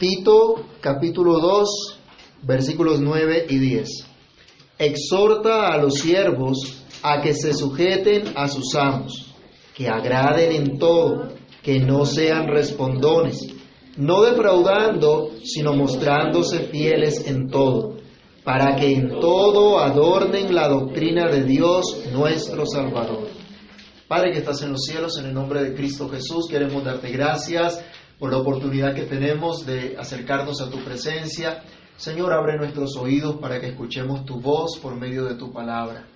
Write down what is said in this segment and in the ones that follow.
Tito capítulo 2 versículos 9 y 10. Exhorta a los siervos a que se sujeten a sus amos, que agraden en todo, que no sean respondones, no defraudando, sino mostrándose fieles en todo, para que en todo adornen la doctrina de Dios nuestro Salvador. Padre que estás en los cielos, en el nombre de Cristo Jesús, queremos darte gracias por la oportunidad que tenemos de acercarnos a tu presencia. Señor, abre nuestros oídos para que escuchemos tu voz por medio de tu palabra.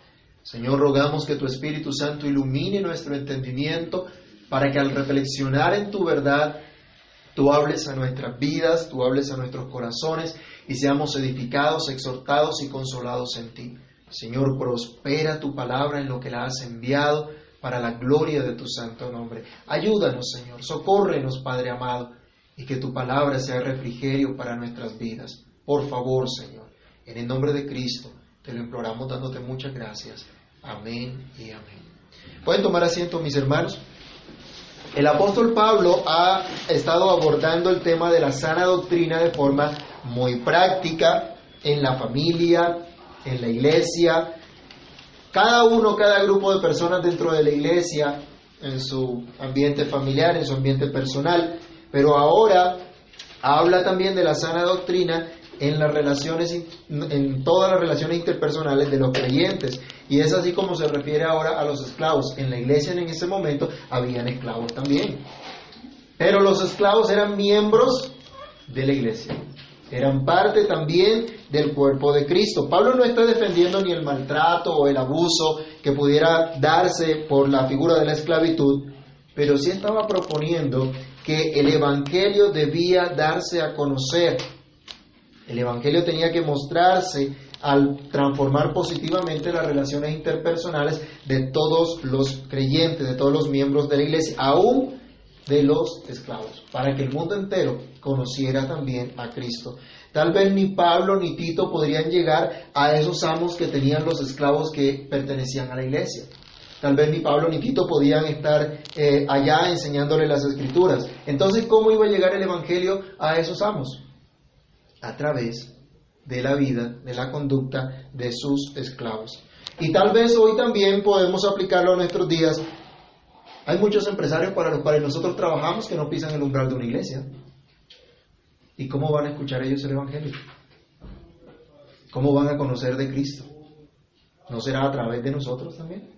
Señor, rogamos que tu Espíritu Santo ilumine nuestro entendimiento para que al reflexionar en tu verdad, tú hables a nuestras vidas, tú hables a nuestros corazones y seamos edificados, exhortados y consolados en ti. Señor, prospera tu palabra en lo que la has enviado para la gloria de tu santo nombre. Ayúdanos, Señor, socórrenos, Padre amado, y que tu palabra sea refrigerio para nuestras vidas. Por favor, Señor, en el nombre de Cristo, te lo imploramos dándote muchas gracias. Amén y amén. Pueden tomar asiento, mis hermanos. El apóstol Pablo ha estado abordando el tema de la sana doctrina de forma muy práctica en la familia, en la iglesia, cada uno, cada grupo de personas dentro de la iglesia, en su ambiente familiar, en su ambiente personal, pero ahora habla también de la sana doctrina en las relaciones, en todas las relaciones interpersonales de los creyentes. Y es así como se refiere ahora a los esclavos. En la iglesia en ese momento habían esclavos también. Pero los esclavos eran miembros de la iglesia eran parte también del cuerpo de Cristo. Pablo no está defendiendo ni el maltrato o el abuso que pudiera darse por la figura de la esclavitud, pero sí estaba proponiendo que el Evangelio debía darse a conocer. El Evangelio tenía que mostrarse al transformar positivamente las relaciones interpersonales de todos los creyentes, de todos los miembros de la iglesia, aún de los esclavos, para que el mundo entero conociera también a Cristo. Tal vez ni Pablo ni Tito podrían llegar a esos amos que tenían los esclavos que pertenecían a la iglesia. Tal vez ni Pablo ni Tito podían estar eh, allá enseñándole las escrituras. Entonces, ¿cómo iba a llegar el Evangelio a esos amos? A través de la vida, de la conducta de sus esclavos. Y tal vez hoy también podemos aplicarlo a nuestros días hay muchos empresarios para los cuales nosotros trabajamos que no pisan el umbral de una iglesia. ¿Y cómo van a escuchar ellos el Evangelio? ¿Cómo van a conocer de Cristo? ¿No será a través de nosotros también?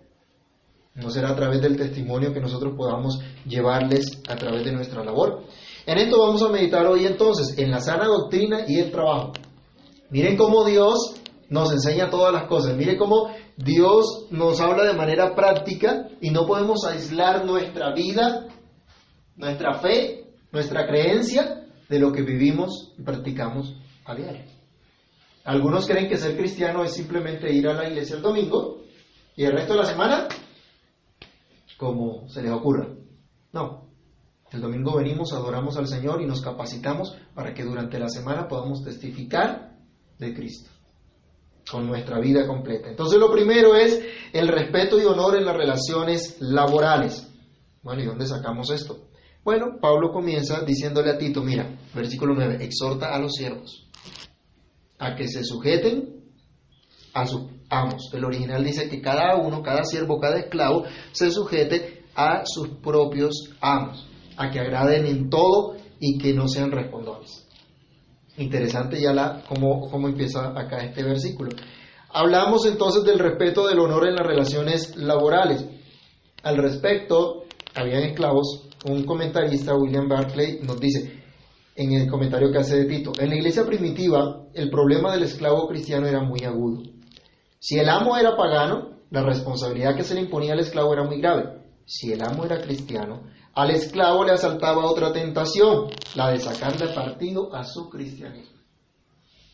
¿No será a través del testimonio que nosotros podamos llevarles a través de nuestra labor? En esto vamos a meditar hoy entonces, en la sana doctrina y el trabajo. Miren cómo Dios nos enseña todas las cosas. Miren cómo Dios nos habla de manera práctica y no podemos aislar nuestra vida, nuestra fe, nuestra creencia de lo que vivimos y practicamos a diario. Algunos creen que ser cristiano es simplemente ir a la iglesia el domingo y el resto de la semana como se les ocurra. No. El domingo venimos, adoramos al Señor y nos capacitamos para que durante la semana podamos testificar de Cristo con nuestra vida completa. Entonces lo primero es el respeto y honor en las relaciones laborales. Bueno, ¿y dónde sacamos esto? Bueno, Pablo comienza diciéndole a Tito, mira, versículo 9, exhorta a los siervos a que se sujeten a sus amos. El original dice que cada uno, cada siervo, cada esclavo se sujete a sus propios amos, a que agraden en todo y que no sean respondones. Interesante ya la, cómo, cómo empieza acá este versículo. Hablamos entonces del respeto del honor en las relaciones laborales. Al respecto, habían esclavos, un comentarista, William Barclay, nos dice en el comentario que hace de Tito, en la iglesia primitiva el problema del esclavo cristiano era muy agudo. Si el amo era pagano, la responsabilidad que se le imponía al esclavo era muy grave. Si el amo era cristiano, al esclavo le asaltaba otra tentación, la de sacarle partido a su cristianismo.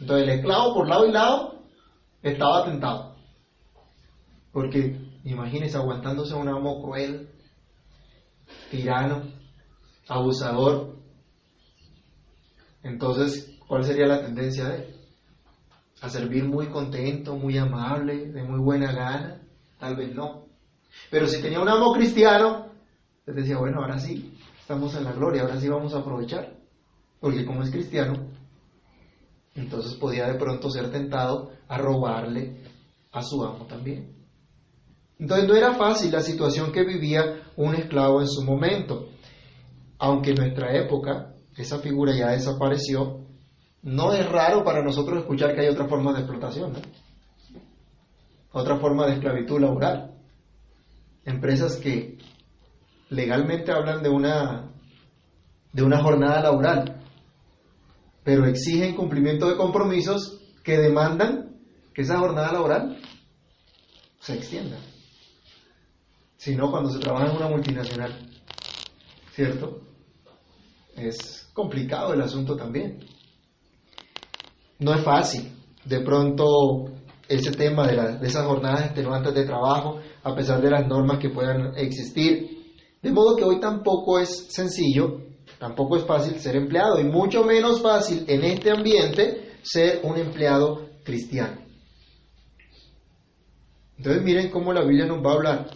Entonces el esclavo por lado y lado estaba tentado. Porque imagínense aguantándose a un amo cruel, tirano, abusador. Entonces, ¿cuál sería la tendencia de él? A servir muy contento, muy amable, de muy buena gana. Tal vez no. Pero si tenía un amo cristiano, les decía, bueno, ahora sí, estamos en la gloria, ahora sí vamos a aprovechar. porque como es cristiano, entonces podía de pronto ser tentado a robarle a su amo también. Entonces no era fácil la situación que vivía un esclavo en su momento. Aunque en nuestra época esa figura ya desapareció, no es raro para nosotros escuchar que hay otra forma de explotación, otra forma de esclavitud laboral. Empresas que legalmente hablan de una, de una jornada laboral, pero exigen cumplimiento de compromisos que demandan que esa jornada laboral se extienda. Si no, cuando se trabaja en una multinacional, ¿cierto? Es complicado el asunto también. No es fácil. De pronto, ese tema de, de esas jornadas extenuantes de trabajo, a pesar de las normas que puedan existir. De modo que hoy tampoco es sencillo Tampoco es fácil ser empleado y mucho menos fácil en este ambiente ser un empleado cristiano. Entonces miren cómo la Biblia nos va a hablar,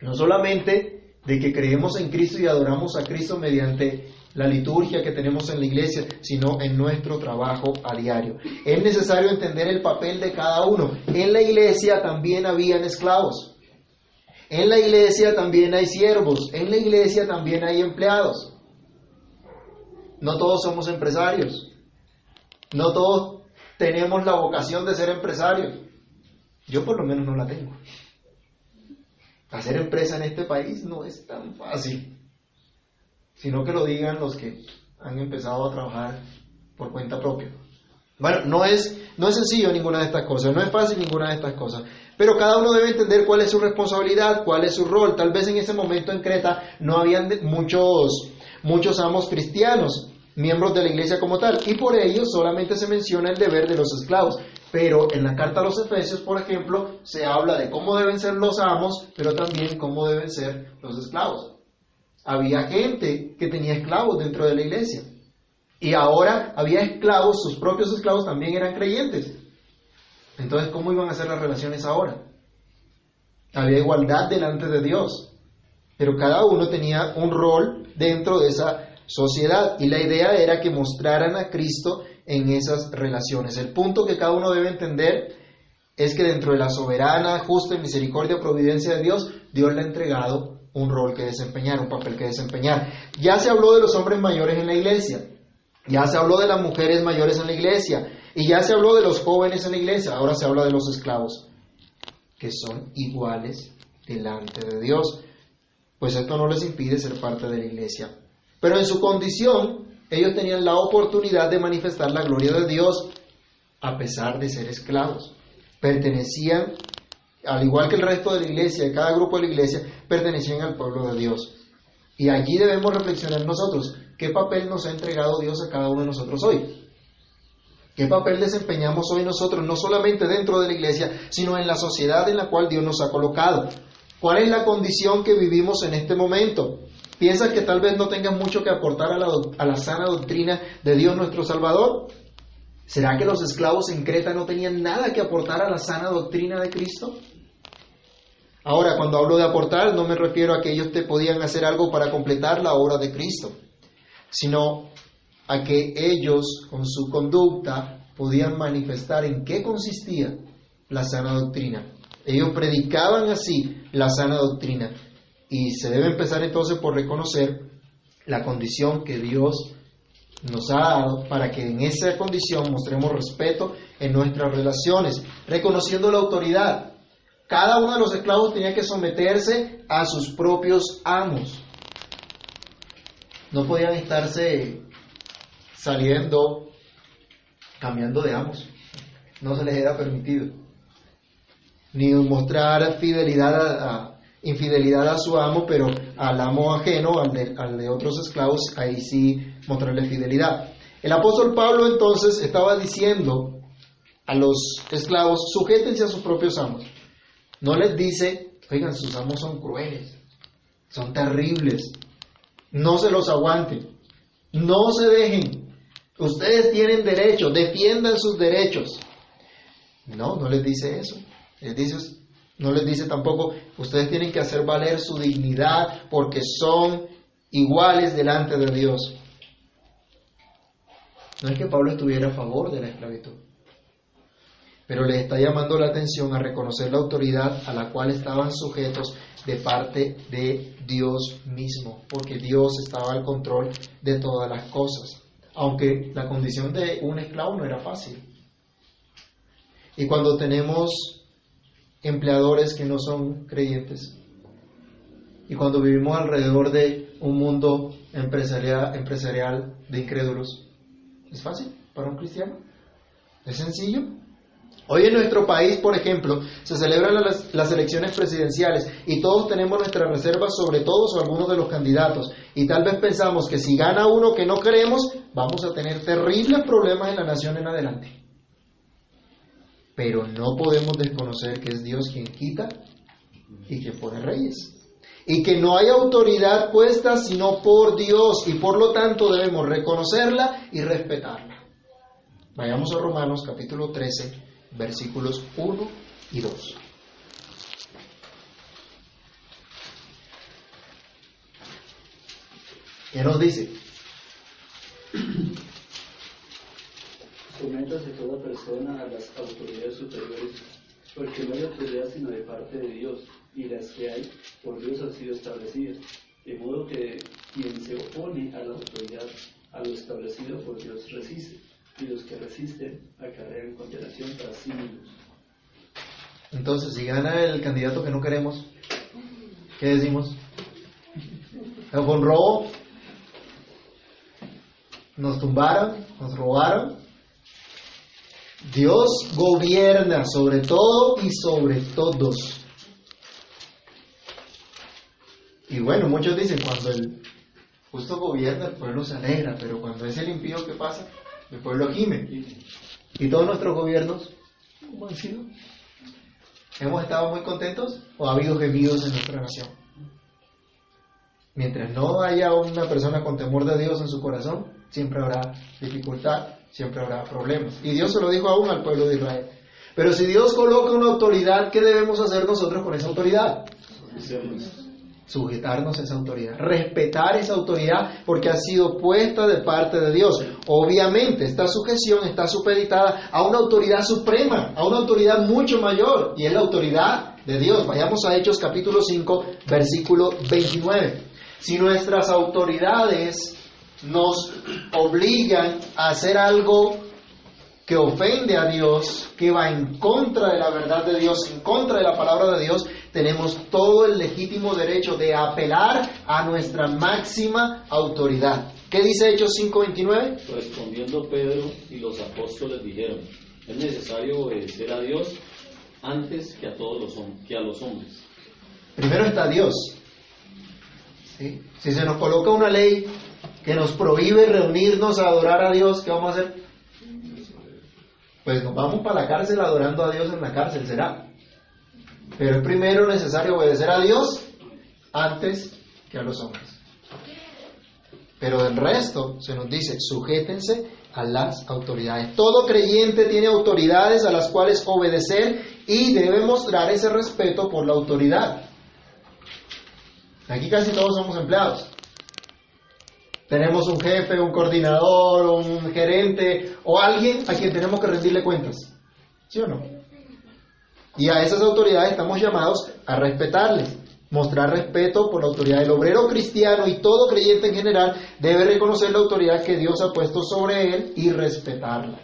no solamente de que creemos en Cristo y adoramos a Cristo mediante la liturgia que tenemos en la iglesia, sino en nuestro trabajo a diario. Es necesario entender el papel de cada uno. En la iglesia también habían esclavos. En la iglesia también hay siervos. En la iglesia también hay empleados. No todos somos empresarios. No todos tenemos la vocación de ser empresarios. Yo por lo menos no la tengo. Hacer empresa en este país no es tan fácil, sino que lo digan los que han empezado a trabajar por cuenta propia. Bueno, no es, no es sencillo ninguna de estas cosas, no es fácil ninguna de estas cosas, pero cada uno debe entender cuál es su responsabilidad, cuál es su rol. Tal vez en ese momento en Creta no habían muchos muchos amos cristianos, miembros de la iglesia como tal, y por ello solamente se menciona el deber de los esclavos. Pero en la carta a los Efesios, por ejemplo, se habla de cómo deben ser los amos, pero también cómo deben ser los esclavos. Había gente que tenía esclavos dentro de la iglesia. Y ahora había esclavos, sus propios esclavos también eran creyentes. Entonces, ¿cómo iban a ser las relaciones ahora? Había igualdad delante de Dios pero cada uno tenía un rol dentro de esa sociedad y la idea era que mostraran a Cristo en esas relaciones. El punto que cada uno debe entender es que dentro de la soberana, justa y misericordia providencia de Dios, Dios le ha entregado un rol que desempeñar, un papel que desempeñar. Ya se habló de los hombres mayores en la iglesia, ya se habló de las mujeres mayores en la iglesia, y ya se habló de los jóvenes en la iglesia, ahora se habla de los esclavos, que son iguales delante de Dios pues esto no les impide ser parte de la iglesia. Pero en su condición, ellos tenían la oportunidad de manifestar la gloria de Dios a pesar de ser esclavos. Pertenecían, al igual que el resto de la iglesia, cada grupo de la iglesia, pertenecían al pueblo de Dios. Y allí debemos reflexionar nosotros, ¿qué papel nos ha entregado Dios a cada uno de nosotros hoy? ¿Qué papel desempeñamos hoy nosotros, no solamente dentro de la iglesia, sino en la sociedad en la cual Dios nos ha colocado? ¿Cuál es la condición que vivimos en este momento? ¿Piensas que tal vez no tengas mucho que aportar a la, a sana doctrina de Dios nuestro Salvador? ¿Será que los esclavos en Creta no tenían nada que aportar a la sana doctrina de Cristo? Ahora, cuando hablo de aportar, no me refiero a que ellos te podían hacer algo para completar la obra de Cristo, sino a que ellos, con su conducta, podían manifestar en qué consistía la sana doctrina. Ellos predicaban así la sana doctrina. Y se debe empezar entonces por reconocer la condición que Dios nos ha dado para que en esa condición mostremos respeto en nuestras relaciones, reconociendo la autoridad. Cada uno de los esclavos tenía que someterse a sus propios amos. No podían estarse saliendo, cambiando de amos. No se les era permitido ni mostrar fidelidad infidelidad a su amo, pero al amo ajeno, al de, al de otros esclavos, ahí sí mostrarle fidelidad. El apóstol Pablo entonces estaba diciendo a los esclavos, sujétense a sus propios amos. No les dice, oigan, sus amos son crueles, son terribles, no se los aguanten, no se dejen, ustedes tienen derecho, defiendan sus derechos. No, no les dice eso no les dice tampoco, ustedes tienen que hacer valer su dignidad porque son iguales delante de Dios. No es que Pablo estuviera a favor de la esclavitud, pero le está llamando la atención a reconocer la autoridad a la cual estaban sujetos de parte de Dios mismo, porque Dios estaba al control de todas las cosas, aunque la condición de un esclavo no era fácil. Y cuando tenemos empleadores que no son creyentes, y cuando vivimos alrededor de un mundo empresarial, empresarial de incrédulos, ¿es fácil para un cristiano? ¿Es sencillo? Hoy en nuestro país, por ejemplo, se celebran las, elecciones presidenciales y todos tenemos nuestras reservas sobre todos o algunos de los candidatos. Y tal vez pensamos que si gana uno que no queremos, vamos a tener terribles problemas en la nación en adelante. Pero no podemos desconocer que es Dios quien quita y quien pone reyes. Y que no hay autoridad puesta sino por Dios y por lo tanto debemos reconocerla y respetarla. Vayamos a Romanos capítulo 13 versículos 1 y 2. ¿Qué nos dice? Sométase toda persona a las autoridades superiores, porque no hay autoridad sino de parte de Dios, y las que hay por Dios han sido establecidas. De modo que quien se opone a la autoridad, a lo establecido por Dios, resiste y los que resisten acarrean condenación para sí mismos. Entonces, si gana el candidato que no queremos, ¿qué decimos? Fue un robo, nos tumbaron, nos robaron. Dios gobierna sobre todo y sobre todos. Y bueno, muchos dicen, cuando el justo gobierna, el pueblo se alegra, pero cuando es el impío, ¿qué pasa? El pueblo gime. ¿Y todos nuestros gobiernos cómo han sido? ¿Hemos estado muy contentos o ha habido gemidos en nuestra nación? Mientras no haya una persona con temor de Dios en su corazón, siempre habrá dificultad, siempre habrá problemas. Y Dios se lo dijo aún al pueblo de Israel. Pero si Dios coloca una autoridad, ¿qué debemos hacer nosotros con esa autoridad? Sujetarnos a esa autoridad, respetar esa autoridad porque ha sido puesta de parte de Dios. Obviamente, esta sujeción está supeditada a una autoridad suprema, a una autoridad mucho mayor, y es la autoridad de Dios. Vayamos a Hechos capítulo 5, versículo 29. Si nuestras autoridades nos obligan a hacer algo que ofende a Dios, que va en contra de la verdad de Dios, en contra de la palabra de Dios, tenemos todo el legítimo derecho de apelar a nuestra máxima autoridad. ¿Qué dice Hechos 5:29? Respondiendo Pedro y los apóstoles dijeron, es necesario obedecer a Dios antes que a todos los que a los hombres. Primero está Dios. Si se nos coloca una ley que nos prohíbe reunirnos a adorar a Dios, ¿qué vamos a hacer? Pues nos vamos para la cárcel adorando a Dios en la cárcel, será. Pero es primero necesario obedecer a Dios antes que a los hombres. Pero del resto se nos dice, sujétense a las autoridades. Todo creyente tiene autoridades a las cuales obedecer y debe mostrar ese respeto por la autoridad. Aquí casi todos somos empleados. Tenemos un jefe, un coordinador, un gerente o alguien a quien tenemos que rendirle cuentas. ¿Sí o no? Y a esas autoridades estamos llamados a respetarles, mostrar respeto por la autoridad. del obrero cristiano y todo creyente en general debe reconocer la autoridad que Dios ha puesto sobre él y respetarla.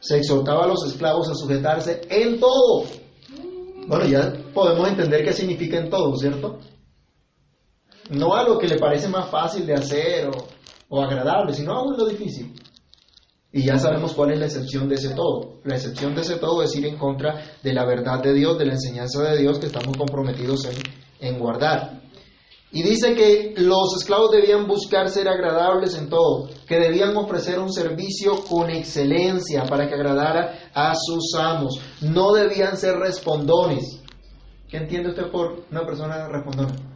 Se exhortaba a los esclavos a sujetarse en todo. Bueno, ya podemos entender qué significa en todo, ¿cierto? No a lo que le parece más fácil de hacer o, agradable, sino a lo difícil. Y ya sabemos cuál es la excepción de ese todo. La excepción de ese todo es ir en contra de la verdad de Dios, de la enseñanza de Dios que estamos comprometidos en, en guardar. Y dice que los esclavos debían buscar ser agradables en todo, que debían ofrecer un servicio con excelencia para que agradara a sus amos. No debían ser respondones. ¿Qué entiende usted por una persona respondona?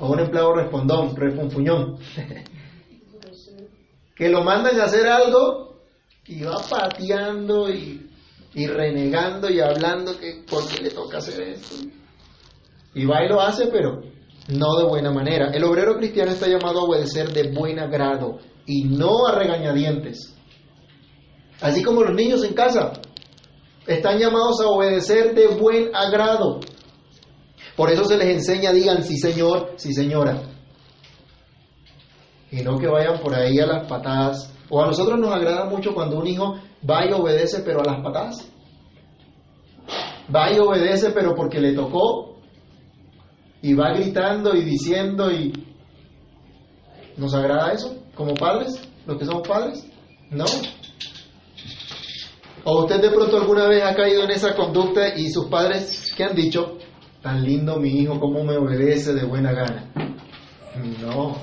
O un empleado respondón, refunfuñón, que lo mandan a hacer algo y va pateando y, renegando y hablando que por qué le toca hacer esto. Y va y lo hace, pero no de buena manera. El obrero cristiano está llamado a obedecer de buen agrado y no a regañadientes. Así como los niños en casa están llamados a obedecer de buen agrado. Por eso se les enseña, digan sí señor, sí señora. Y no que vayan por ahí a las patadas. O a nosotros nos agrada mucho cuando un hijo va y obedece pero a las patadas. Va y obedece pero porque le tocó. Y va gritando y diciendo y... ¿Nos agrada eso como padres? ¿Los que somos padres? No. ¿O usted de pronto alguna vez ha caído en esa conducta y sus padres, ¿qué han dicho? Tan lindo mi hijo, cómo me obedece de buena gana. No.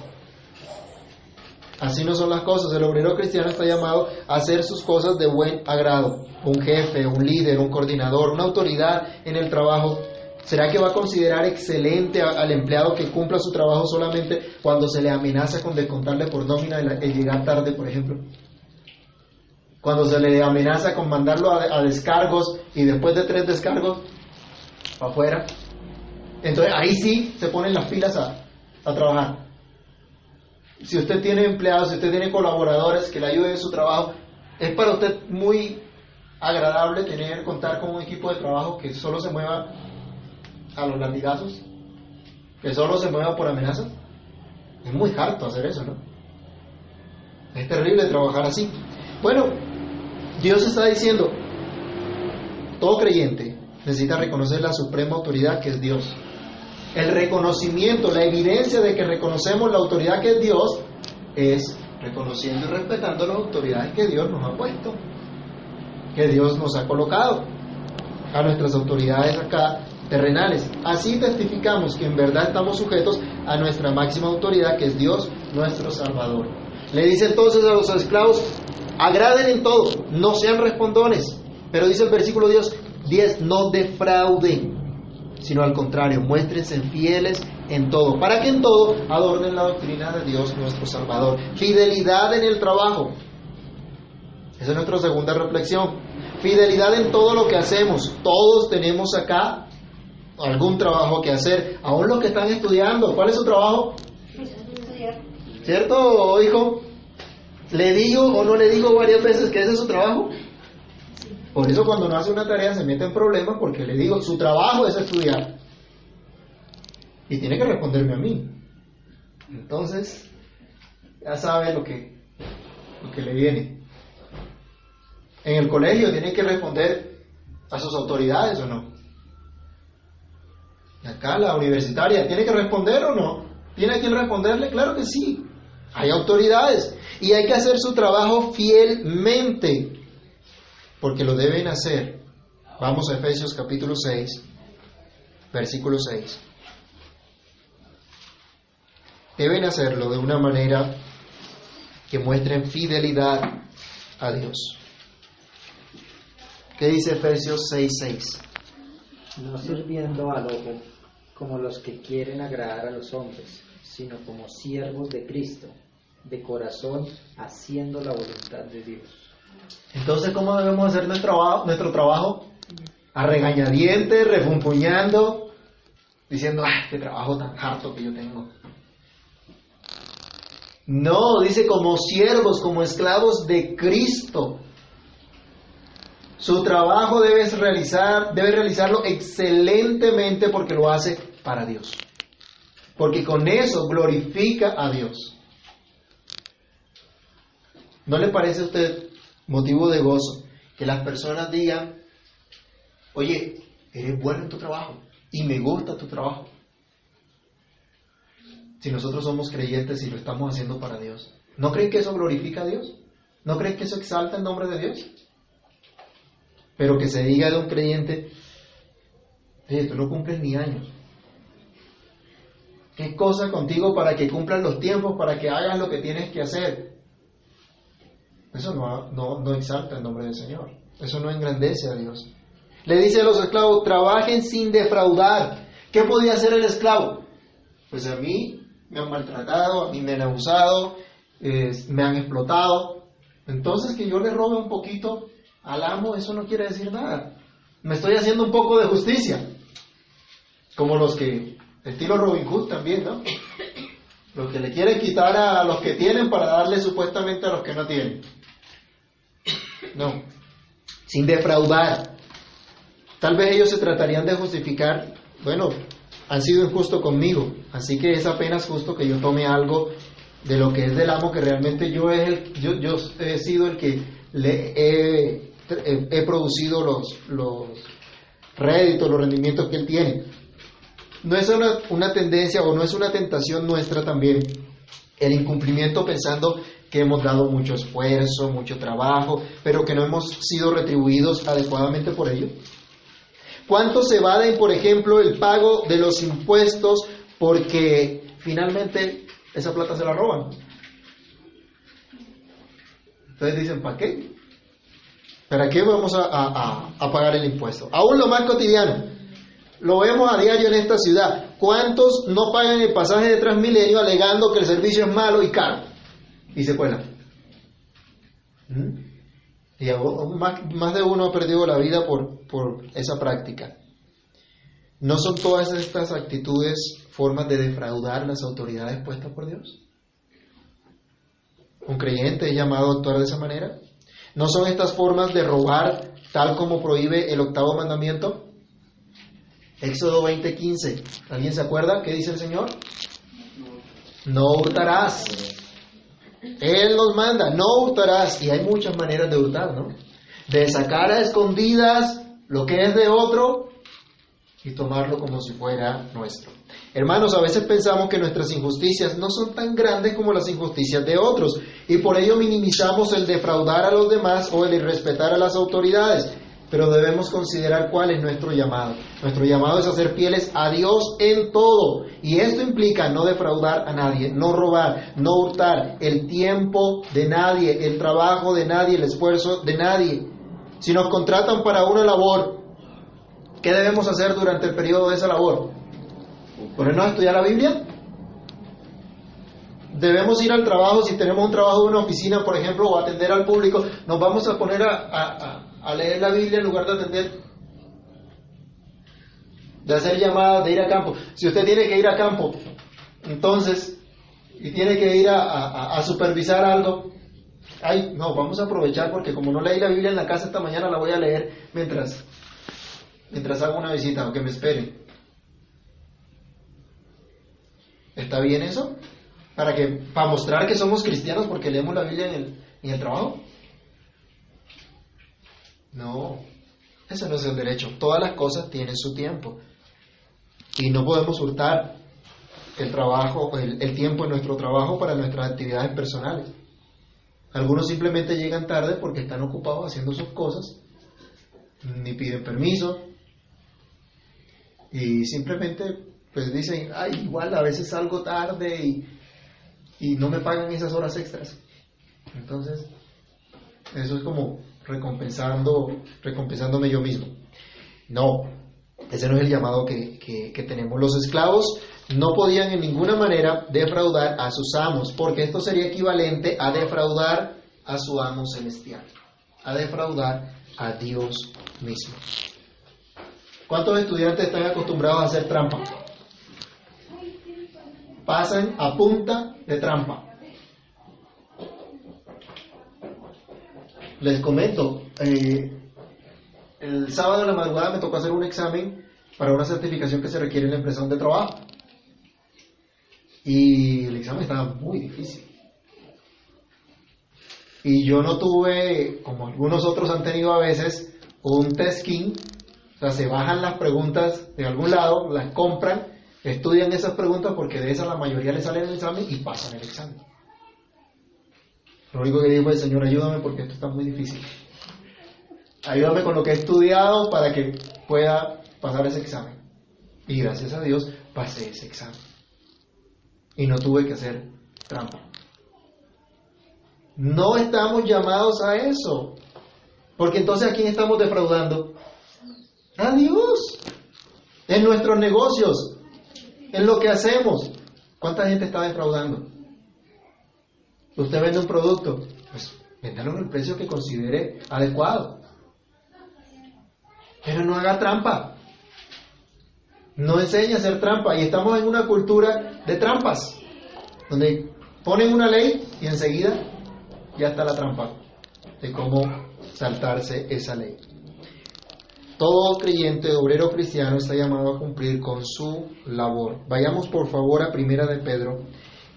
Así no son las cosas. El obrero cristiano está llamado a hacer sus cosas de buen agrado. Un jefe, un líder, un coordinador, una autoridad en el trabajo. ¿Será que va a considerar excelente al empleado que cumpla su trabajo solamente cuando se le amenaza con descontarle por nómina el llegar tarde, por ejemplo? Cuando se le amenaza con mandarlo a, descargos y después de tres descargos, para afuera. Entonces ahí sí se ponen las pilas a, trabajar. Si usted tiene empleados, si usted tiene colaboradores que le ayuden en su trabajo, es para usted muy agradable tener, contar con un equipo de trabajo que solo se mueva a los latigazos, que solo se mueva por amenazas. Es muy harto hacer eso, ¿no? Es terrible trabajar así. Bueno, Dios está diciendo, todo creyente necesita reconocer la suprema autoridad que es Dios. El reconocimiento, la evidencia de que reconocemos la autoridad que es Dios es reconociendo y respetando las autoridades que Dios nos ha puesto, que Dios nos ha colocado a nuestras autoridades acá terrenales. Así testificamos que en verdad estamos sujetos a nuestra máxima autoridad que es Dios nuestro Salvador. Le dice entonces a los esclavos, Agraden en todo, no sean respondones. Pero dice el versículo 10, no defrauden, sino al contrario, muéstrense fieles en todo, para que en todo adornen la doctrina de Dios nuestro Salvador. Fidelidad en el trabajo. Esa es nuestra segunda reflexión. Fidelidad en todo lo que hacemos. Todos tenemos acá algún trabajo que hacer. Aún los que están estudiando, ¿cuál es su trabajo? ¿Cierto, hijo? ¿Le digo o no le digo varias veces que ese es su trabajo? Por eso cuando no hace una tarea se mete en problemas porque le digo, su trabajo es estudiar. Y tiene que responderme a mí. Entonces, ya sabe lo que, lo que le viene. En el colegio tiene que responder a sus autoridades o no. Acá la universitaria, ¿tiene que responder o no? ¿Tiene a quien responderle? Claro que sí. Hay autoridades y hay que hacer su trabajo fielmente, porque lo deben hacer. Vamos a Efesios capítulo 6, versículo 6. Deben hacerlo de una manera que muestren fidelidad a Dios. ¿Qué dice Efesios 6, 6? No sirviendo al ojo como los que quieren agradar a los hombres, sino como siervos de Cristo de corazón haciendo la voluntad de Dios. Entonces, ¿cómo debemos hacer nuestro trabajo? Nuestro trabajo? A regañadientes, refunfuñando, diciendo, ¡ay, qué trabajo tan harto que yo tengo! No, dice como siervos, como esclavos de Cristo. Su trabajo debe, realizar, debe realizarlo excelentemente porque lo hace para Dios. Porque con eso glorifica a Dios. ¿No le parece a usted motivo de gozo que las personas digan, oye, eres bueno en tu trabajo y me gusta tu trabajo? Si nosotros somos creyentes y lo estamos haciendo para Dios, ¿no creen que eso glorifica a Dios? ¿No creen que eso exalta el nombre de Dios? Pero que se diga de un creyente, oye, tú no cumples ni años. ¿Qué cosa contigo para que cumplan los tiempos, para que hagas lo que tienes que hacer? Eso no, no, exalta el nombre del Señor. Eso no engrandece a Dios. Le dice a los esclavos, trabajen sin defraudar. ¿Qué podía hacer el esclavo? Pues a mí me han maltratado, a mí me han abusado, me han explotado. Entonces que yo le robe un poquito al amo, eso no quiere decir nada. Me estoy haciendo un poco de justicia. Como los que, estilo Robin Hood también, ¿no? Lo que le quieren quitar a los que tienen para darle supuestamente a los que no tienen. No. Sin defraudar. Tal vez ellos se tratarían de justificar, bueno, han sido injustos conmigo, así que es apenas justo que yo tome algo de lo que es del amo, que realmente yo, es el, yo, yo he sido el que le he, he producido los, los réditos, los rendimientos que él tiene. No es una, una tendencia o no es una tentación nuestra también el incumplimiento pensando que hemos dado mucho esfuerzo, mucho trabajo, pero que no hemos sido retribuidos adecuadamente por ello. ¿Cuántos se evaden, por ejemplo, el pago de los impuestos porque finalmente esa plata se la roban? Entonces dicen, ¿para qué? ¿Para qué vamos a, pagar el impuesto? Aún lo más cotidiano. Lo vemos a diario en esta ciudad. ¿Cuántos no pagan el pasaje de Transmilenio alegando que el servicio es malo y caro? Y se cuelan. ¿Mm? Y más, de uno ha perdido la vida por, por esa práctica. ¿No son todas estas actitudes formas de defraudar las autoridades puestas por Dios? ¿Un creyente es llamado a actuar de esa manera? ¿No son estas formas de robar tal como prohíbe el octavo mandamiento? Éxodo 20:15. ¿Alguien se acuerda? ¿Qué dice el Señor? No hurtarás. Él nos manda, no hurtarás. Y hay muchas maneras de hurtar, ¿no? De sacar a escondidas lo que es de otro y tomarlo como si fuera nuestro. Hermanos, a veces pensamos que nuestras injusticias no son tan grandes como las injusticias de otros y por ello minimizamos el defraudar a los demás o el irrespetar a las autoridades pero debemos considerar cuál es nuestro llamado. Nuestro llamado es hacer fieles a Dios en todo. Y esto implica no defraudar a nadie, no robar, no hurtar el tiempo de nadie, el trabajo de nadie, el esfuerzo de nadie. Si nos contratan para una labor, ¿qué debemos hacer durante el periodo de esa labor? ¿Ponernos a estudiar la Biblia? debemos ir al trabajo, si tenemos un trabajo de una oficina, por ejemplo, o atender al público, nos vamos a poner a, leer la Biblia en lugar de atender, de hacer llamadas, de ir a campo. Si usted tiene que ir a campo, entonces, y tiene que ir a, supervisar algo, ay, no, vamos a aprovechar porque como no leí la Biblia en la casa esta mañana, la voy a leer mientras, mientras hago una visita, aunque me espere. ¿Está bien eso? Para que, para mostrar que somos cristianos porque leemos la Biblia en el, en el trabajo. No, ese no es el derecho. Todas las cosas tienen su tiempo. Y no podemos hurtar el trabajo, el, tiempo en nuestro trabajo para nuestras actividades personales. Algunos simplemente llegan tarde porque están ocupados haciendo sus cosas, ni piden permiso, y simplemente pues dicen, ay, igual a veces salgo tarde y, y no me pagan esas horas extras. Entonces, eso es como recompensando, recompensándome yo mismo. No, ese no es el llamado que, que, tenemos. Los esclavos no podían en ninguna manera defraudar a sus amos, porque esto sería equivalente a defraudar a su amo celestial, a defraudar a Dios mismo. ¿Cuántos estudiantes están acostumbrados a hacer trampa? Pasan a punta de trampa. Les comento, eh, el sábado en la madrugada me tocó hacer un examen para una certificación que se requiere en la empresa donde trabajo. Y el examen estaba muy difícil. Y yo no tuve, como algunos otros han tenido a veces, un test king. O sea, se bajan las preguntas de algún lado, las compran, estudian esas preguntas porque de esas la mayoría les sale el examen y pasan el examen. Lo único que dijo es, Señor, ayúdame porque esto está muy difícil. Ayúdame con lo que he estudiado para que pueda pasar ese examen. Y gracias a Dios pasé ese examen. Y no tuve que hacer trampa. No estamos llamados a eso. Porque entonces a quién estamos defraudando? A Dios. En nuestros negocios. En lo que hacemos. ¿Cuánta gente está defraudando? Usted vende un producto, pues véndalo en el precio que considere adecuado. Pero no haga trampa. No enseñe a hacer trampa. Y estamos en una cultura de trampas. donde ponen una ley y enseguida ya está la trampa de cómo saltarse esa ley. Todo creyente, obrero cristiano, está llamado a cumplir con su labor. Vayamos por favor a Primera de Pedro,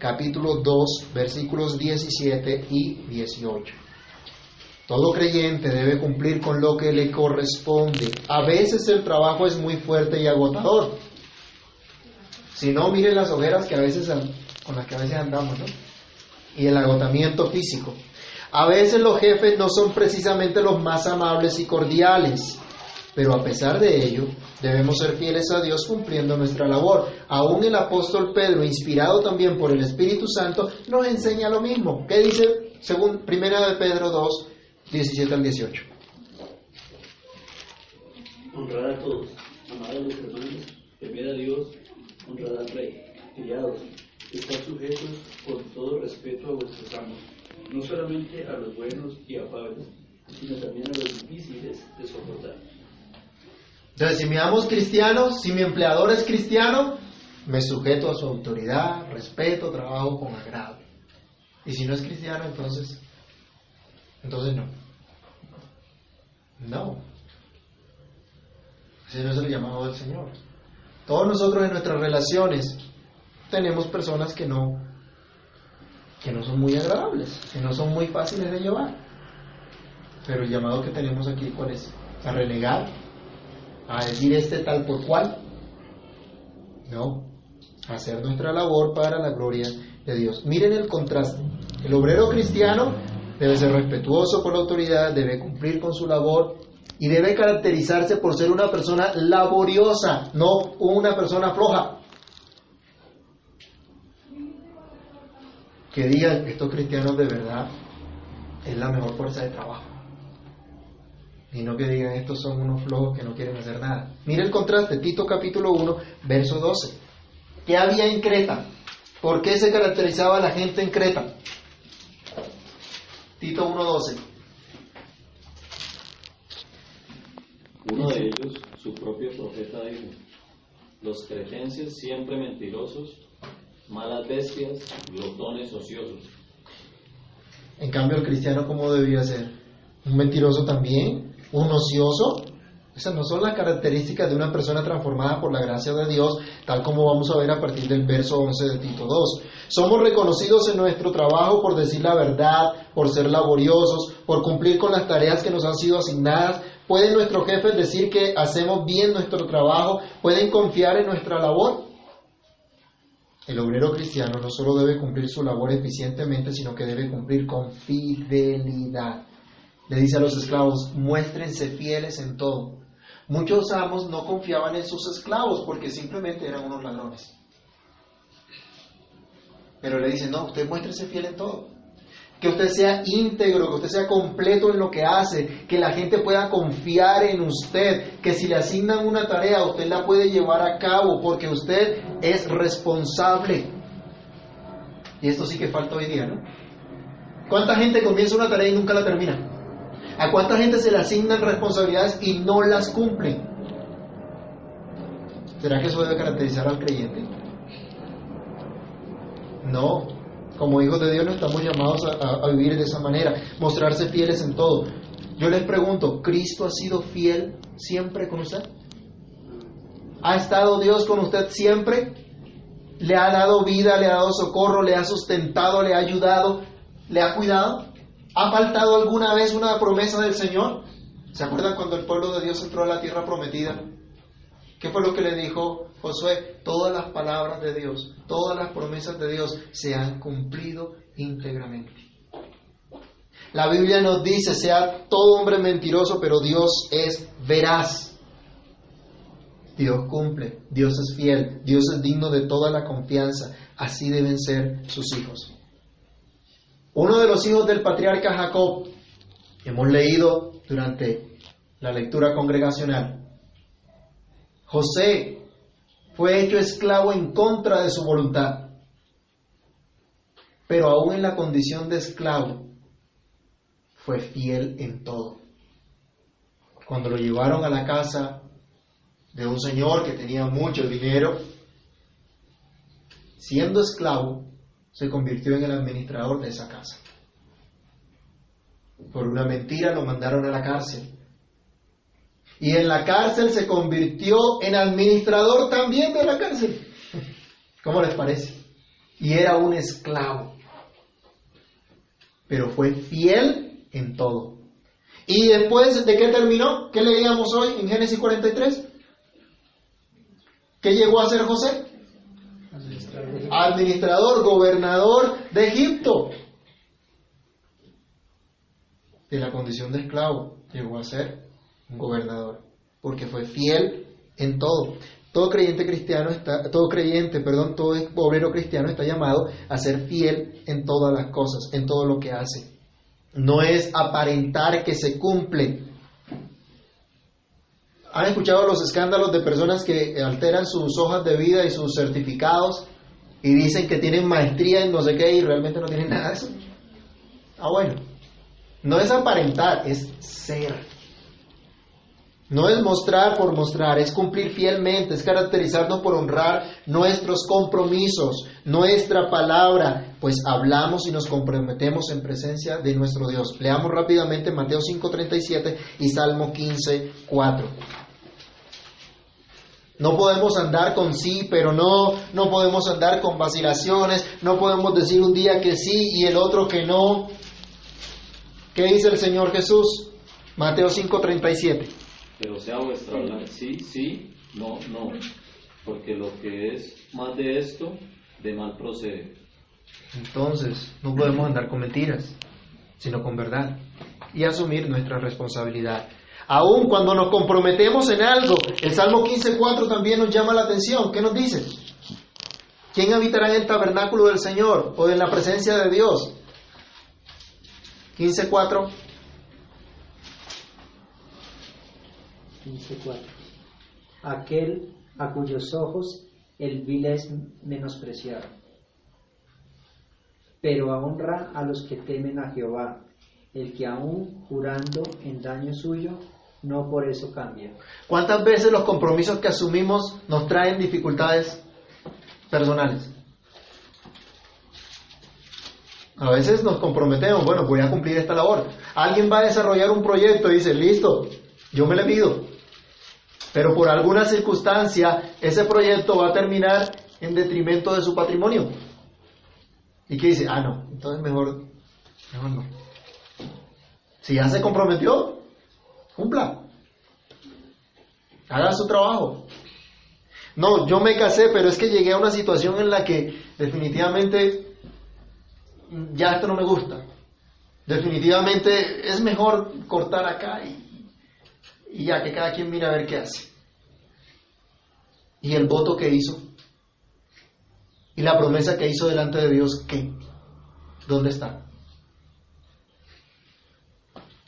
capítulo 2, versículos 17 y 18. Todo creyente debe cumplir con lo que le corresponde. A veces el trabajo es muy fuerte y agotador. Si no, miren las hogueras que a veces con las que a veces andamos, ¿no? Y el agotamiento físico. A veces los jefes no son precisamente los más amables y cordiales, pero a pesar de ello, debemos ser fieles a Dios cumpliendo nuestra labor. Aún el apóstol Pedro, inspirado también por el Espíritu Santo, nos enseña lo mismo. ¿Qué dice según Primera de Pedro 2, 17 al 18? Honrar a todos, amar a los hermanos, temer a Dios, honrar al Rey, criados, estar sujetos con todo respeto a vuestros amos no solamente a los buenos y afables, sino también a los difíciles de soportar. Entonces, si mi amo es cristiano, si mi empleador es cristiano, me sujeto a su autoridad, respeto, trabajo con agrado. Y si no es cristiano, entonces, entonces no. No. Ese no es el llamado del Señor. Todos nosotros en nuestras relaciones tenemos personas que no que no son muy agradables, que no son muy fáciles de llevar. Pero el llamado que tenemos aquí, ¿cuál es? A renegar, a decir este tal por cual. No, hacer nuestra labor para la gloria de Dios. Miren el contraste. El obrero cristiano debe ser respetuoso por la autoridad, debe cumplir con su labor y debe caracterizarse por ser una persona laboriosa, no una persona floja. que digan estos cristianos de verdad es la mejor fuerza de trabajo. Y no que digan estos son unos flojos que no quieren hacer nada. Mira el contraste, Tito capítulo 1, verso 12. ¿Qué había en Creta? ¿Por qué se caracterizaba la gente en Creta? Tito 1.12. Uno de ellos, su propio profeta, dijo, los cretenses siempre mentirosos malas bestias, glotones ociosos. En cambio, el cristiano, ¿cómo debía ser? ¿Un mentiroso también? ¿Un ocioso? Esas no son las características de una persona transformada por la gracia de Dios, tal como vamos a ver a partir del verso 11 de Tito 2. Somos reconocidos en nuestro trabajo por decir la verdad, por ser laboriosos, por cumplir con las tareas que nos han sido asignadas. ¿Pueden nuestros jefes decir que hacemos bien nuestro trabajo? ¿Pueden confiar en nuestra labor? El obrero cristiano no solo debe cumplir su labor eficientemente, sino que debe cumplir con fidelidad. Le dice a los esclavos, muéstrense fieles en todo. Muchos amos no confiaban en sus esclavos porque simplemente eran unos ladrones. Pero le dice, no, usted muéstrese fiel en todo que usted sea íntegro, que usted sea completo en lo que hace, que la gente pueda confiar en usted, que si le asignan una tarea usted la puede llevar a cabo porque usted es responsable. Y esto sí que falta hoy día, ¿no? ¿Cuánta gente comienza una tarea y nunca la termina? ¿A cuánta gente se le asignan responsabilidades y no las cumplen? ¿Será que eso debe caracterizar al creyente? No, como hijos de Dios no estamos llamados a, vivir de esa manera, mostrarse fieles en todo. Yo les pregunto, ¿Cristo ha sido fiel siempre con usted? ¿Ha estado Dios con usted siempre? ¿Le ha dado vida, le ha dado socorro, le ha sustentado, le ha ayudado, le ha cuidado? ¿Ha faltado alguna vez una promesa del Señor? ¿Se acuerdan cuando el pueblo de Dios entró a la tierra prometida? ¿Qué fue lo que le dijo Josué? Todas las palabras de Dios, todas las promesas de Dios se han cumplido íntegramente. La Biblia nos dice, sea todo hombre mentiroso, pero Dios es veraz. Dios cumple, Dios es fiel, Dios es digno de toda la confianza. Así deben ser sus hijos. Uno de los hijos del patriarca Jacob, hemos leído durante la lectura congregacional, José fue hecho esclavo en contra de su voluntad, pero aún en la condición de esclavo fue fiel en todo. Cuando lo llevaron a la casa de un señor que tenía mucho dinero, siendo esclavo, se convirtió en el administrador de esa casa. Por una mentira lo mandaron a la cárcel. Y en la cárcel se convirtió en administrador también de la cárcel. ¿Cómo les parece? Y era un esclavo. Pero fue fiel en todo. ¿Y después de qué terminó? ¿Qué leíamos hoy en Génesis 43? ¿Qué llegó a ser José? Administrador, gobernador de Egipto. De la condición de esclavo llegó a ser un gobernador, porque fue fiel en todo. Todo creyente cristiano está, todo creyente, perdón, todo obrero cristiano está llamado a ser fiel en todas las cosas, en todo lo que hace. No es aparentar que se cumple. ¿Han escuchado los escándalos de personas que alteran sus hojas de vida y sus certificados y dicen que tienen maestría en no sé qué y realmente no tienen nada de eso? Ah, bueno. No es aparentar, es ser. No es mostrar por mostrar, es cumplir fielmente, es caracterizarnos por honrar nuestros compromisos, nuestra palabra, pues hablamos y nos comprometemos en presencia de nuestro Dios. Leamos rápidamente Mateo 5:37 y Salmo 15:4. No podemos andar con sí, pero no, no podemos andar con vacilaciones, no podemos decir un día que sí y el otro que no. ¿Qué dice el Señor Jesús? Mateo 5:37. Pero sea vuestra hablar sí, sí, no, no. Porque lo que es más de esto, de mal procede. Entonces, no podemos andar con mentiras, sino con verdad y asumir nuestra responsabilidad. Aún cuando nos comprometemos en algo, el Salmo 15.4 también nos llama la atención. ¿Qué nos dice? ¿Quién habitará en el tabernáculo del Señor o en la presencia de Dios? 15.4. 15.4. Aquel a cuyos ojos el vil es menospreciado, pero honra a los que temen a Jehová, el que aún jurando en daño suyo, no por eso cambia. ¿Cuántas veces los compromisos que asumimos nos traen dificultades personales? A veces nos comprometemos, bueno, voy a cumplir esta labor. Alguien va a desarrollar un proyecto y dice, listo, yo me le pido. Pero por alguna circunstancia, ese proyecto va a terminar en detrimento de su patrimonio. ¿Y qué dice? Ah, no, entonces mejor, mejor no. Si ya se comprometió, cumpla. Haga su trabajo. No, yo me casé, pero es que llegué a una situación en la que definitivamente ya esto no me gusta. Definitivamente es mejor cortar acá y, y ya que cada quien mira a ver qué hace. Y el voto que hizo. Y la promesa que hizo delante de Dios, ¿qué? ¿Dónde está?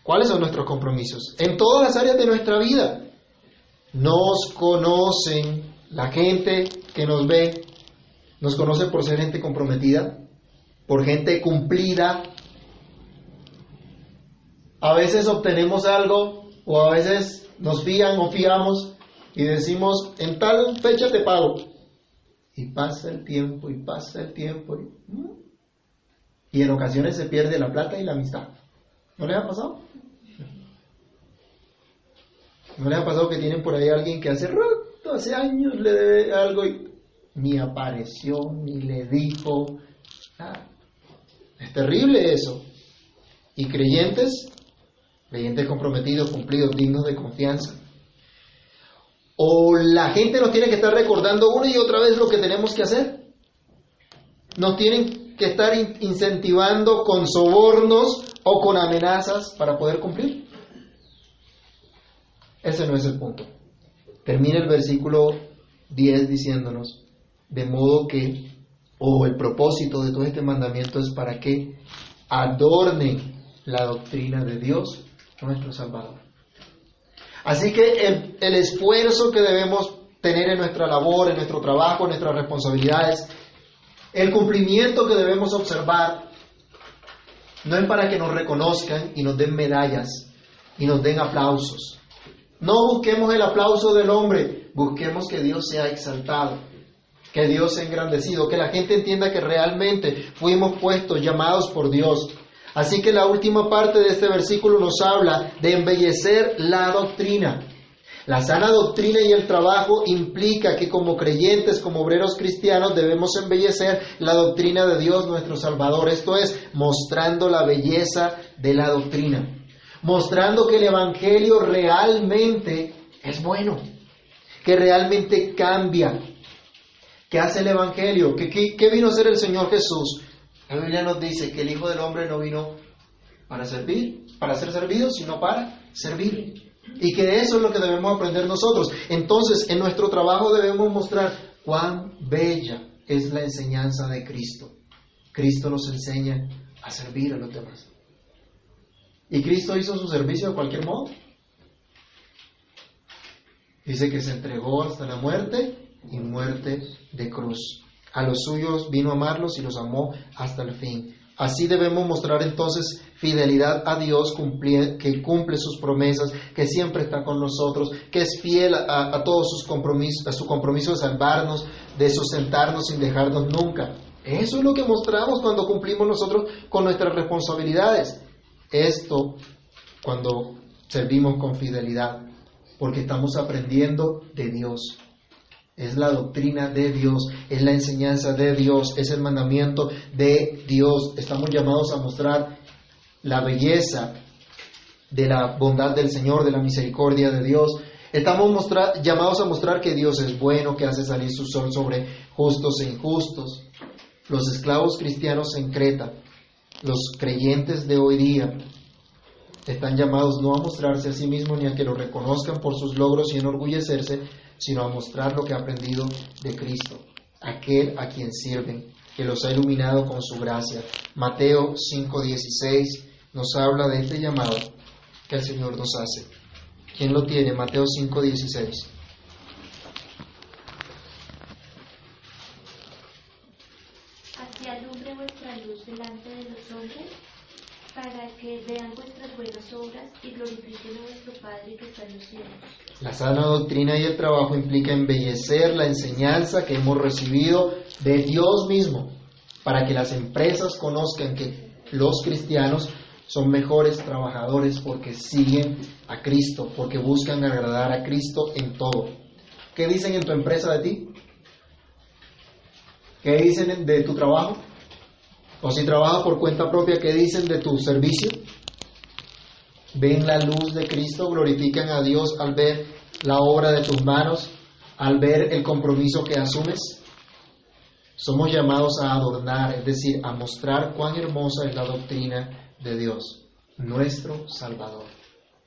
¿Cuáles son nuestros compromisos? En todas las áreas de nuestra vida. Nos conocen, la gente que nos ve, nos conoce por ser gente comprometida, por gente cumplida. A veces obtenemos algo o a veces nos fían o fiamos y decimos, en tal fecha te pago. Y pasa el tiempo y pasa el tiempo. Y, y en ocasiones se pierde la plata y la amistad. ¿No les ha pasado? ¿No les ha pasado que tienen por ahí alguien que hace rato, hace años le debe algo y ni apareció, ni le dijo? nada? Es terrible eso. Y creyentes, creyentes comprometidos, cumplidos, dignos de confianza. O la gente nos tiene que estar recordando una y otra vez lo que tenemos que hacer. Nos tienen que estar incentivando con sobornos o con amenazas para poder cumplir. Ese no es el punto. Termina el versículo 10 diciéndonos, de modo que o el propósito de todo este mandamiento es para que adornen la doctrina de Dios, nuestro Salvador. Así que el, el, esfuerzo que debemos tener en nuestra labor, en nuestro trabajo, en nuestras responsabilidades, el cumplimiento que debemos observar, no es para que nos reconozcan y nos den medallas y nos den aplausos. No busquemos el aplauso del hombre, busquemos que Dios sea exaltado. que Dios sea engrandecido, que la gente entienda que realmente fuimos puestos, llamados por Dios. Así que la última parte de este versículo nos habla de embellecer la doctrina. La sana doctrina y el trabajo implica que como creyentes, como obreros cristianos, debemos embellecer la doctrina de Dios nuestro Salvador. Esto es, mostrando la belleza de la doctrina. Mostrando que el Evangelio realmente es bueno, que realmente cambia. ¿Qué hace el Evangelio? ¿Qué, vino a hacer el Señor Jesús? La Biblia nos dice que el Hijo del Hombre no vino para servir, para ser servido, sino para servir. Y que eso es lo que debemos aprender nosotros. Entonces, en nuestro trabajo debemos mostrar cuán bella es la enseñanza de Cristo. Cristo nos enseña a servir a los demás. ¿Y Cristo hizo su servicio de cualquier modo? Dice que se entregó hasta la muerte y muerte de cruz. A los suyos vino a amarlos y los amó hasta el fin. Así debemos mostrar entonces fidelidad a Dios que cumple sus promesas, que siempre está con nosotros, que es fiel a, todos sus compromisos, a su compromiso de salvarnos, de sustentarnos sin dejarnos nunca. Eso es lo que mostramos cuando cumplimos nosotros con nuestras responsabilidades. Esto cuando servimos con fidelidad, porque estamos aprendiendo de Dios es la doctrina de Dios, es la enseñanza de Dios, es el mandamiento de Dios. Estamos llamados a mostrar la belleza de la bondad del Señor, de la misericordia de Dios. Estamos llamados a mostrar que Dios es bueno, que hace salir su sol sobre justos e injustos. Los esclavos cristianos en Creta, los creyentes de hoy día, están llamados no a mostrarse a sí mismos ni a que lo reconozcan por sus logros y enorgullecerse, sino a mostrar lo que ha aprendido de Cristo, aquel a quien sirven, que los ha iluminado con su gracia. Mateo 5:16 nos habla de este llamado que el Señor nos hace. ¿Quién lo tiene? Mateo 5:16. Así alumbre vuestra luz delante de los hombres para que vean vuestras buenas obras y glorifiquen a vuestro Padre que está en los cielos. La sana doctrina y el trabajo implica embellecer la enseñanza que hemos recibido de Dios mismo, para que las empresas conozcan que los cristianos son mejores trabajadores porque siguen a Cristo, porque buscan agradar a Cristo en todo. ¿Qué dicen en tu empresa de ti? ¿Qué dicen de tu trabajo? O si trabajas por cuenta propia, ¿qué dicen de tu servicio? Ven la luz de Cristo, glorifican a Dios al ver la obra de tus manos, al ver el compromiso que asumes. Somos llamados a adornar, es decir, a mostrar cuán hermosa es la doctrina de Dios, nuestro Salvador.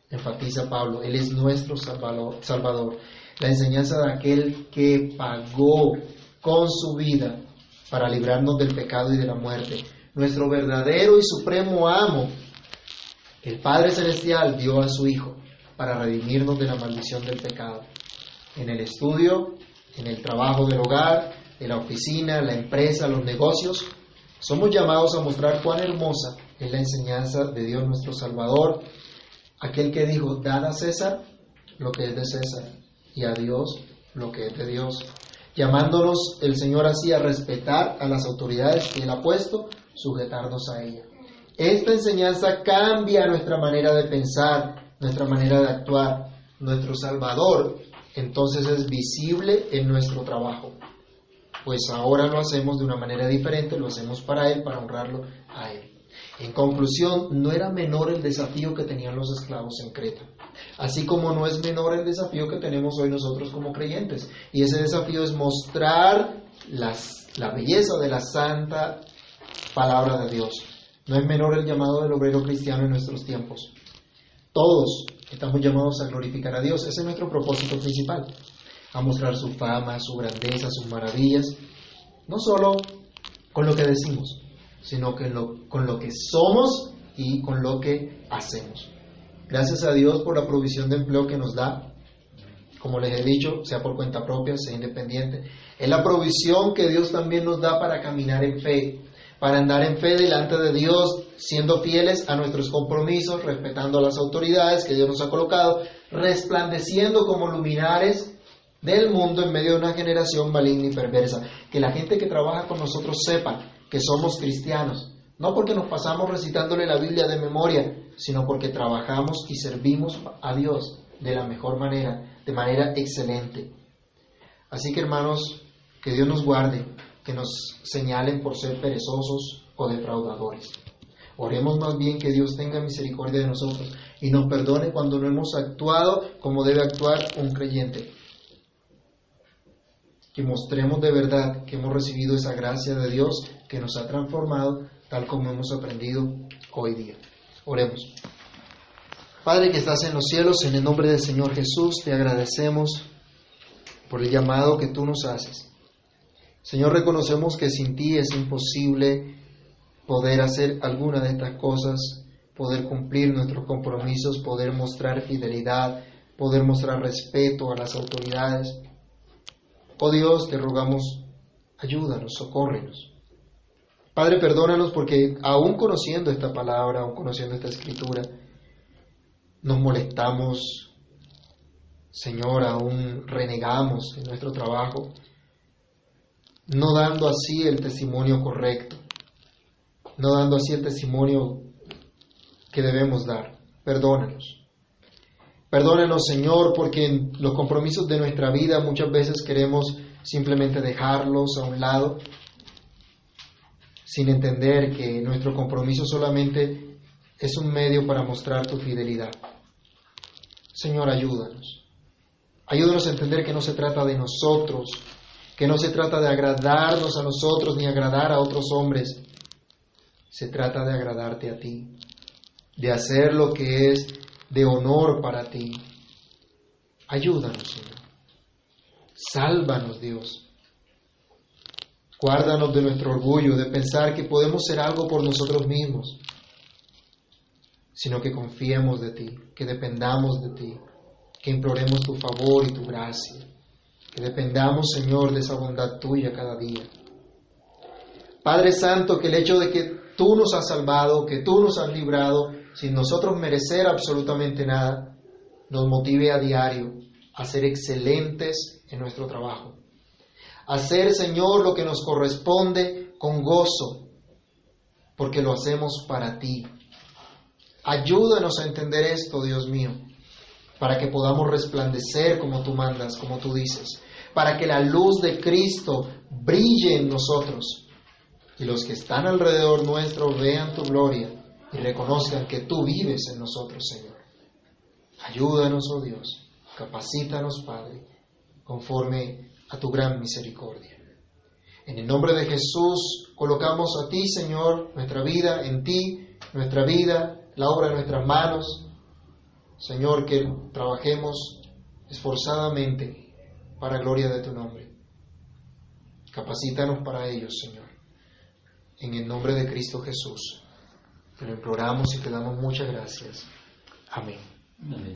Enfatiza Pablo, Él es nuestro Salvador. La enseñanza de aquel que pagó con su vida para librarnos del pecado y de la muerte. Nuestro verdadero y supremo amo, el Padre Celestial, dio a su Hijo para redimirnos de la maldición del pecado. En el estudio, en el trabajo del hogar, en la oficina, la empresa, los negocios, somos llamados a mostrar cuán hermosa es la enseñanza de Dios nuestro Salvador, aquel que dijo, dad a César lo que es de César y a Dios lo que es de Dios llamándonos el Señor así a respetar a las autoridades que Él ha puesto, sujetarnos a ella. Esta enseñanza cambia nuestra manera de pensar, nuestra manera de actuar. Nuestro Salvador entonces es visible en nuestro trabajo, pues ahora lo hacemos de una manera diferente, lo hacemos para Él, para honrarlo a Él. En conclusión, no era menor el desafío que tenían los esclavos en Creta, así como no es menor el desafío que tenemos hoy nosotros como creyentes. Y ese desafío es mostrar la belleza de la santa palabra de Dios. No es menor el llamado del obrero cristiano en nuestros tiempos. Todos estamos llamados a glorificar a Dios. Ese es nuestro propósito principal, a mostrar su fama, su grandeza, sus maravillas, no solo con lo que decimos, sino que con lo que somos y con lo que hacemos. Gracias a Dios por la provisión de empleo que nos da. Como les he dicho, sea por cuenta propia, sea independiente. Es la provisión que Dios también nos da para caminar en fe, para andar en fe delante de Dios, siendo fieles a nuestros compromisos, respetando las autoridades que Dios nos ha colocado, resplandeciendo como luminares del mundo en medio de una generación maligna y perversa. Que la gente que trabaja con nosotros sepa que somos cristianos, no porque nos pasamos recitándole la Biblia de memoria, sino porque trabajamos y servimos a Dios de la mejor manera, de manera excelente. Así que hermanos, que Dios nos guarde, que nos señalen por ser perezosos o defraudadores. Oremos más bien que Dios tenga misericordia de nosotros y nos perdone cuando no hemos actuado como debe actuar un creyente. Que mostremos de verdad que hemos recibido esa gracia de Dios que nos ha transformado tal como hemos aprendido hoy día. Oremos. Padre que estás en los cielos, en el nombre del Señor Jesús, te agradecemos por el llamado que tú nos haces. Señor, reconocemos que sin ti es imposible poder hacer alguna de estas cosas, poder cumplir nuestros compromisos, poder mostrar fidelidad, poder mostrar respeto a las autoridades. Oh Dios, te rogamos, ayúdanos, socórrenos. Padre, perdónanos porque aún conociendo esta palabra, aún conociendo esta escritura, nos molestamos, Señor, aún renegamos en nuestro trabajo, no dando así el testimonio correcto no dando así el testimonio que debemos dar. Perdónanos. Perdónenos, Señor, porque en los compromisos de nuestra vida muchas veces queremos simplemente dejarlos a un lado, sin entender que nuestro compromiso solamente es un medio para mostrar tu fidelidad. Señor, ayúdanos. Ayúdanos a entender que no se trata de nosotros, que no se trata de agradarnos a nosotros ni agradar a otros hombres, se trata de agradarte a ti, de hacer lo que es de honor para ti. Ayúdanos, Señor. Sálvanos, Dios. Guárdanos de nuestro orgullo, de pensar que podemos ser algo por nosotros mismos, sino que confiemos de ti, que dependamos de ti, que imploremos tu favor y tu gracia, que dependamos, Señor, de esa bondad tuya cada día. Padre Santo, que el hecho de que tú nos has salvado, que tú nos has librado, sin nosotros merecer absolutamente nada, nos motive a diario a ser excelentes en nuestro trabajo. Hacer, Señor, lo que nos corresponde con gozo, porque lo hacemos para ti. Ayúdanos a entender esto, Dios mío, para que podamos resplandecer como tú mandas, como tú dices, para que la luz de Cristo brille en nosotros y los que están alrededor nuestro vean tu gloria y reconozcan que tú vives en nosotros, Señor. Ayúdanos, oh Dios, capacítanos, Padre, conforme a tu gran misericordia. En el nombre de Jesús colocamos a ti, Señor, nuestra vida en ti, nuestra vida, la obra de nuestras manos. Señor, que trabajemos esforzadamente para gloria de tu nombre. Capacítanos para ello, Señor en el nombre de Cristo Jesús. Te lo imploramos y te damos muchas gracias. Amén.